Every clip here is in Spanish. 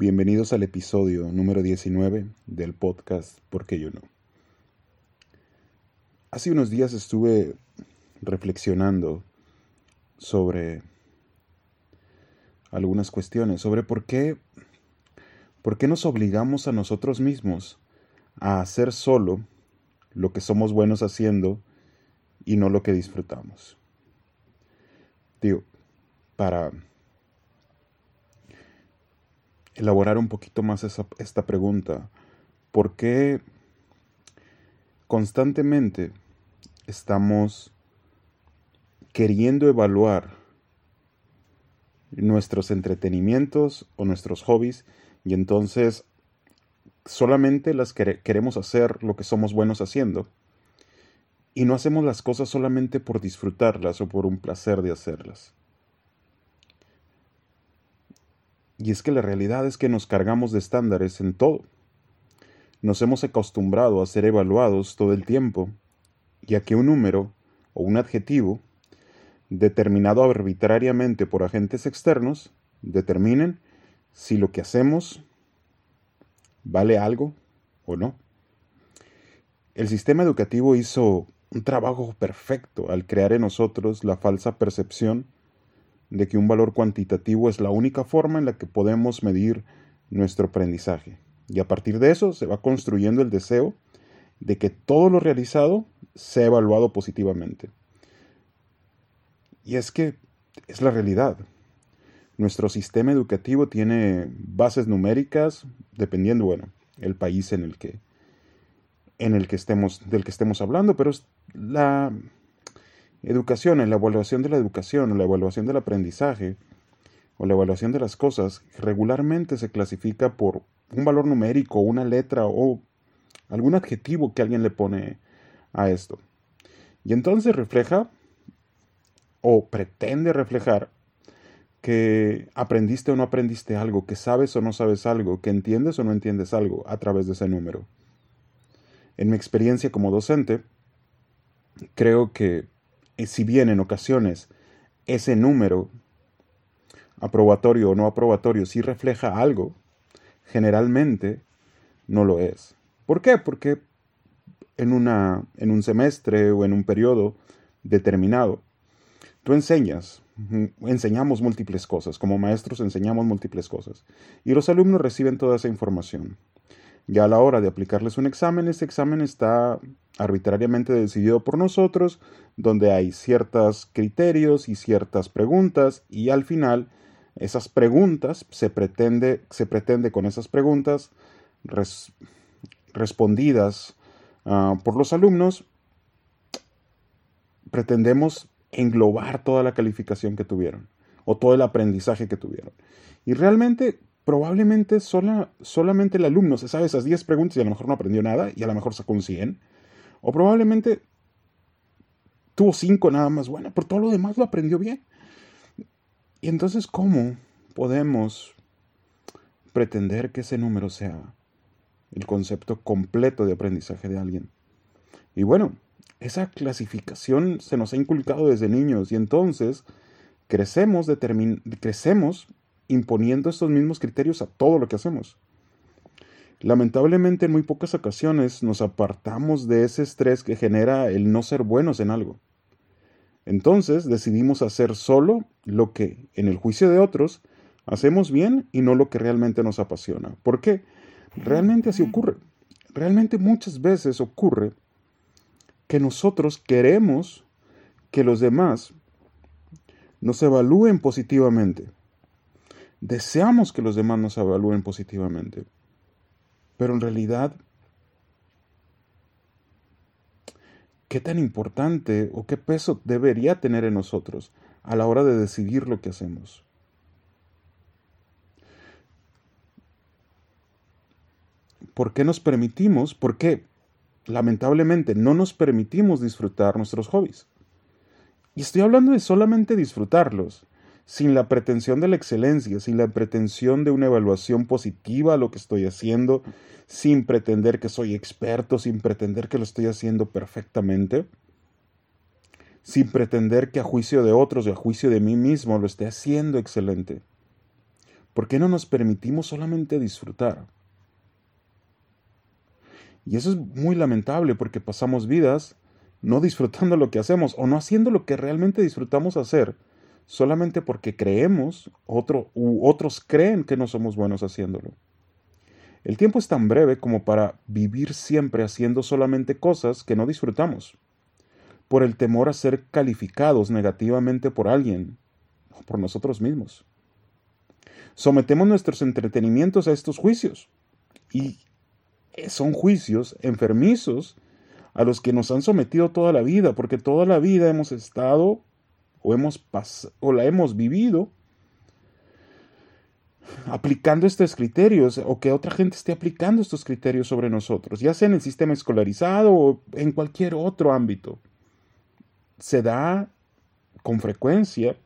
Bienvenidos al episodio número 19 del podcast ¿Por qué yo no? Hace unos días estuve reflexionando sobre algunas cuestiones, sobre por qué, por qué nos obligamos a nosotros mismos a hacer solo lo que somos buenos haciendo y no lo que disfrutamos. Digo, para elaborar un poquito más esta pregunta. ¿Por qué constantemente estamos queriendo evaluar nuestros entretenimientos o nuestros hobbies y entonces solamente las queremos hacer lo que somos buenos haciendo y no hacemos las cosas solamente por disfrutarlas o por un placer de hacerlas? Y es que la realidad es que nos cargamos de estándares en todo. Nos hemos acostumbrado a ser evaluados todo el tiempo, y a que un número o un adjetivo, determinado arbitrariamente por agentes externos, determinen si lo que hacemos vale algo o no. El sistema educativo hizo un trabajo perfecto al crear en nosotros la falsa percepción de que un valor cuantitativo es la única forma en la que podemos medir nuestro aprendizaje. Y a partir de eso se va construyendo el deseo de que todo lo realizado sea evaluado positivamente. Y es que es la realidad. Nuestro sistema educativo tiene bases numéricas dependiendo, bueno, el país en el que en el que estemos del que estemos hablando, pero la educación, en la evaluación de la educación, o la evaluación del aprendizaje, o la evaluación de las cosas, regularmente se clasifica por un valor numérico, una letra o algún adjetivo que alguien le pone a esto. Y entonces refleja o pretende reflejar que aprendiste o no aprendiste algo, que sabes o no sabes algo, que entiendes o no entiendes algo a través de ese número. En mi experiencia como docente, creo que si bien en ocasiones ese número, aprobatorio o no aprobatorio, sí refleja algo, generalmente no lo es. ¿Por qué? Porque en, una, en un semestre o en un periodo determinado, tú enseñas, enseñamos múltiples cosas, como maestros enseñamos múltiples cosas, y los alumnos reciben toda esa información. Ya a la hora de aplicarles un examen, ese examen está arbitrariamente decidido por nosotros, donde hay ciertos criterios y ciertas preguntas, y al final esas preguntas se pretende, se pretende con esas preguntas respondidas ah, por los alumnos, pretendemos englobar toda la calificación que tuvieron o todo el aprendizaje que tuvieron. Y realmente probablemente solamente el alumno se sabe esas 10 preguntas y a lo mejor no aprendió nada y a lo mejor sacó un 100. O probablemente tuvo 5 nada más bueno, pero todo lo demás lo aprendió bien. Y entonces, ¿cómo podemos pretender que ese número sea el concepto completo de aprendizaje de alguien? Y bueno, esa clasificación se nos ha inculcado desde niños y entonces crecemos, crecemos imponiendo estos mismos criterios a todo lo que hacemos. Lamentablemente en muy pocas ocasiones nos apartamos de ese estrés que genera el no ser buenos en algo. Entonces decidimos hacer solo lo que, en el juicio de otros, hacemos bien y no lo que realmente nos apasiona. ¿Por qué? Realmente así ocurre. Realmente muchas veces ocurre que nosotros queremos que los demás nos evalúen positivamente. Deseamos que los demás nos evalúen positivamente. Pero en realidad, ¿qué tan importante o qué peso debería tener en nosotros a la hora de decidir lo que hacemos? ¿Por qué nos permitimos? ¿Por qué lamentablemente no nos permitimos disfrutar nuestros hobbies? Y estoy hablando de solamente disfrutarlos sin la pretensión de la excelencia, sin la pretensión de una evaluación positiva a lo que estoy haciendo, sin pretender que soy experto, sin pretender que lo estoy haciendo perfectamente, sin pretender que a juicio de otros y a juicio de mí mismo lo esté haciendo excelente. ¿Por qué no nos permitimos solamente disfrutar? Y eso es muy lamentable porque pasamos vidas no disfrutando lo que hacemos o no haciendo lo que realmente disfrutamos hacer, solamente porque creemos otro, u otros creen que no somos buenos haciéndolo. El tiempo es tan breve como para vivir siempre haciendo solamente cosas que no disfrutamos, por el temor a ser calificados negativamente por alguien o por nosotros mismos. Sometemos nuestros entretenimientos a estos juicios y son juicios enfermizos a los que nos han sometido toda la vida, porque toda la vida hemos estado o, hemos o la hemos vivido aplicando estos criterios o que otra gente esté aplicando estos criterios sobre nosotros, ya sea en el sistema escolarizado o en cualquier otro ámbito. Se da con frecuencia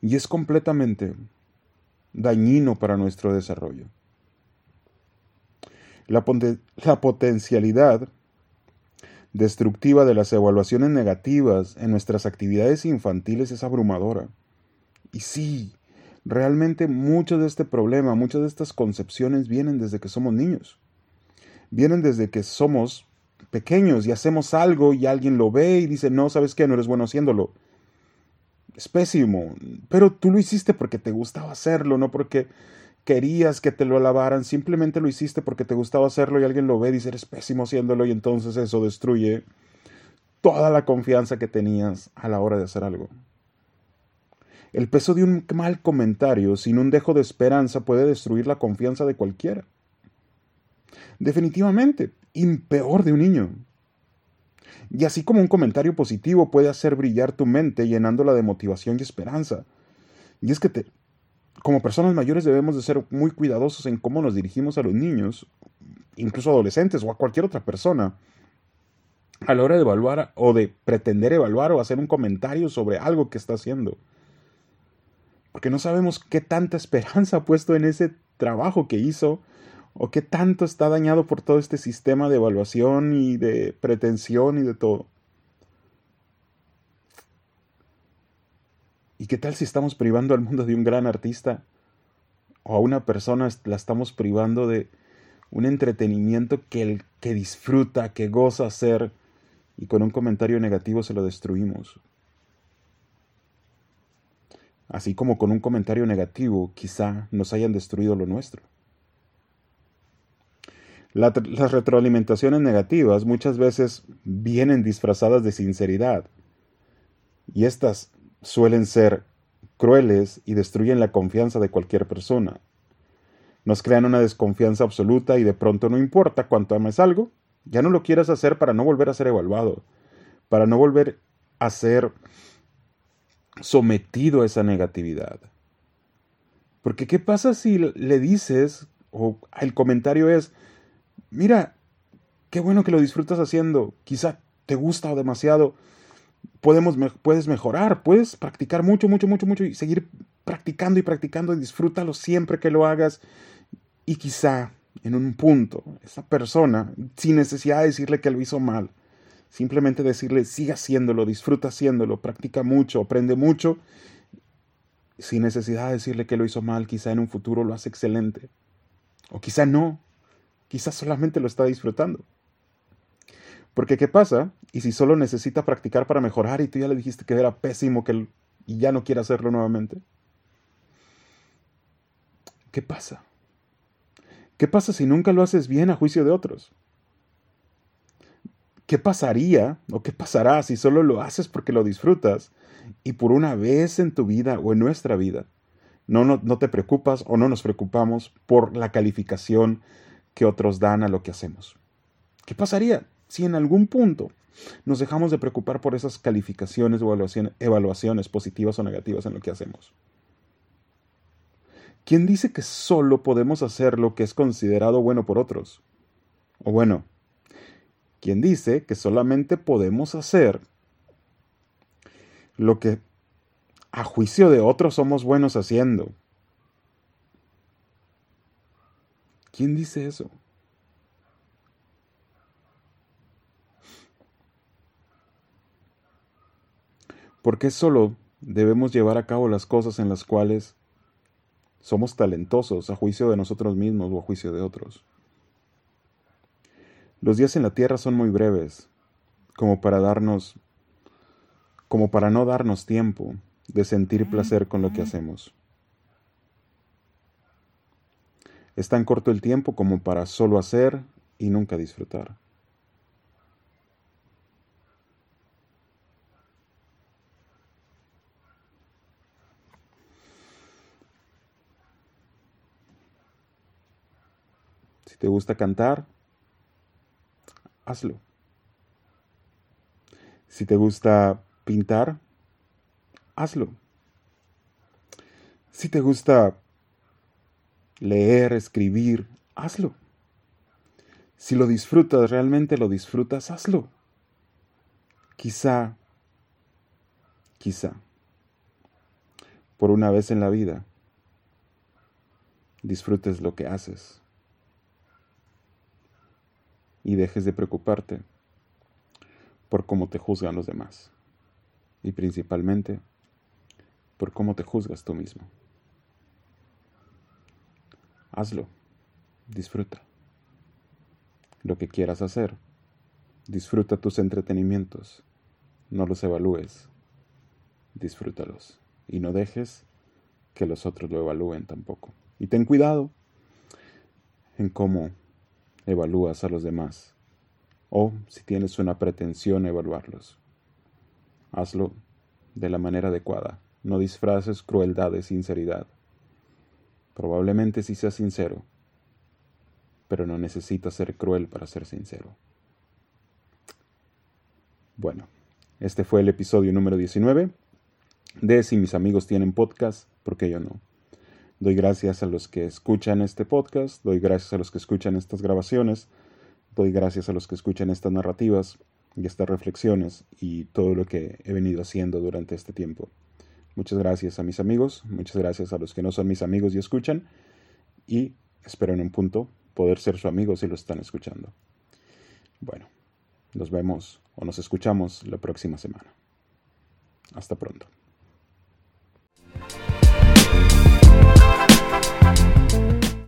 y es completamente dañino para nuestro desarrollo. La, la potencialidad destructiva de las evaluaciones negativas en nuestras actividades infantiles es abrumadora. Y sí, realmente mucho de este problema, muchas de estas concepciones vienen desde que somos niños. Vienen desde que somos pequeños y hacemos algo y alguien lo ve y dice, no, ¿sabes qué? No eres bueno haciéndolo. Es pésimo, pero tú lo hiciste porque te gustaba hacerlo, no porque querías que te lo alabaran, simplemente lo hiciste porque te gustaba hacerlo y alguien lo ve y dice eres pésimo haciéndolo y entonces eso destruye toda la confianza que tenías a la hora de hacer algo. El peso de un mal comentario sin un dejo de esperanza puede destruir la confianza de cualquiera. Definitivamente, y peor de un niño. Y así como un comentario positivo puede hacer brillar tu mente llenándola de motivación y esperanza. Y es que te, como personas mayores debemos de ser muy cuidadosos en cómo nos dirigimos a los niños, incluso adolescentes o a cualquier otra persona, a la hora de evaluar o de pretender evaluar o hacer un comentario sobre algo que está haciendo. Porque no sabemos qué tanta esperanza ha puesto en ese trabajo que hizo o qué tanto está dañado por todo este sistema de evaluación y de pretensión y de todo. Qué tal si estamos privando al mundo de un gran artista? O a una persona la estamos privando de un entretenimiento que, el, que disfruta, que goza hacer, y con un comentario negativo se lo destruimos. Así como con un comentario negativo quizá nos hayan destruido lo nuestro. las retroalimentaciones negativas muchas veces vienen disfrazadas de sinceridad. Y estas suelen ser crueles y destruyen la confianza de cualquier persona. Nos crean una desconfianza absoluta y de pronto no importa cuánto ames algo, ya no lo quieras hacer para no volver a ser evaluado, para no volver a ser sometido a esa negatividad. Porque ¿qué pasa si le dices, o el comentario es, mira, qué bueno que lo disfrutas haciendo, quizá te gusta demasiado, podemos, puedes mejorar, puedes practicar mucho, mucho, mucho, mucho y seguir practicando y practicando y disfrútalo siempre que lo hagas. Y quizá en un punto, esa persona, sin necesidad de decirle que lo hizo mal, simplemente decirle, sigue haciéndolo, disfruta haciéndolo, practica mucho, aprende mucho, sin necesidad de decirle que lo hizo mal, quizá en un futuro lo hace excelente. O quizá no, quizá solamente lo está disfrutando. Porque ¿qué pasa? Y si solo necesita practicar para mejorar y tú ya le dijiste que era pésimo que y ya no quiere hacerlo nuevamente. ¿Qué pasa? ¿Qué pasa si nunca lo haces bien a juicio de otros? ¿Qué pasaría o qué pasará si solo lo haces porque lo disfrutas y por una vez en tu vida o en nuestra vida no, no, no te preocupas o no nos preocupamos por la calificación que otros dan a lo que hacemos? ¿Qué pasaría? Si en algún punto nos dejamos de preocupar por esas calificaciones o evaluaciones, positivas o negativas en lo que hacemos. ¿Quién dice que solo podemos hacer lo que es considerado bueno por otros? O bueno, ¿quién dice que solamente podemos hacer lo que a juicio de otros somos buenos haciendo? ¿Quién dice eso? ¿Por qué solo debemos llevar a cabo las cosas en las cuales somos talentosos a juicio de nosotros mismos o a juicio de otros. Los días en la tierra son muy breves, como para darnos, como para no darnos tiempo de sentir placer con lo que hacemos. Es tan corto el tiempo como para solo hacer y nunca disfrutar. Si te gusta cantar, hazlo. Si te gusta pintar, hazlo. Si te gusta leer, escribir, hazlo. Si lo disfrutas, realmente lo disfrutas, hazlo. Quizá, quizá, por una vez en la vida, disfrutes lo que haces y dejes de preocuparte por cómo te juzgan los demás. Y principalmente por cómo te juzgas tú mismo. Hazlo, disfruta. Lo que quieras hacer, disfruta tus entretenimientos, no los evalúes, disfrútalos. Y no dejes que los otros lo evalúen tampoco. Y ten cuidado en cómo evalúas a los demás o si tienes una pretensión evaluarlos. Hazlo de la manera adecuada, no disfraces crueldad de sinceridad. Probablemente sí seas sincero, pero no necesitas ser cruel para ser sincero. Bueno, este fue el episodio número 19 de Si mis amigos tienen podcast, porque yo no? Doy gracias a los que escuchan este podcast, doy gracias a los que escuchan estas grabaciones, doy gracias a los que escuchan estas narrativas y estas reflexiones y todo lo que he venido haciendo durante este tiempo. Muchas gracias a mis amigos, muchas gracias a los que no son mis amigos y escuchan y espero en un punto poder ser su amigo si lo están escuchando. Bueno, nos vemos o nos escuchamos la próxima semana. Hasta pronto.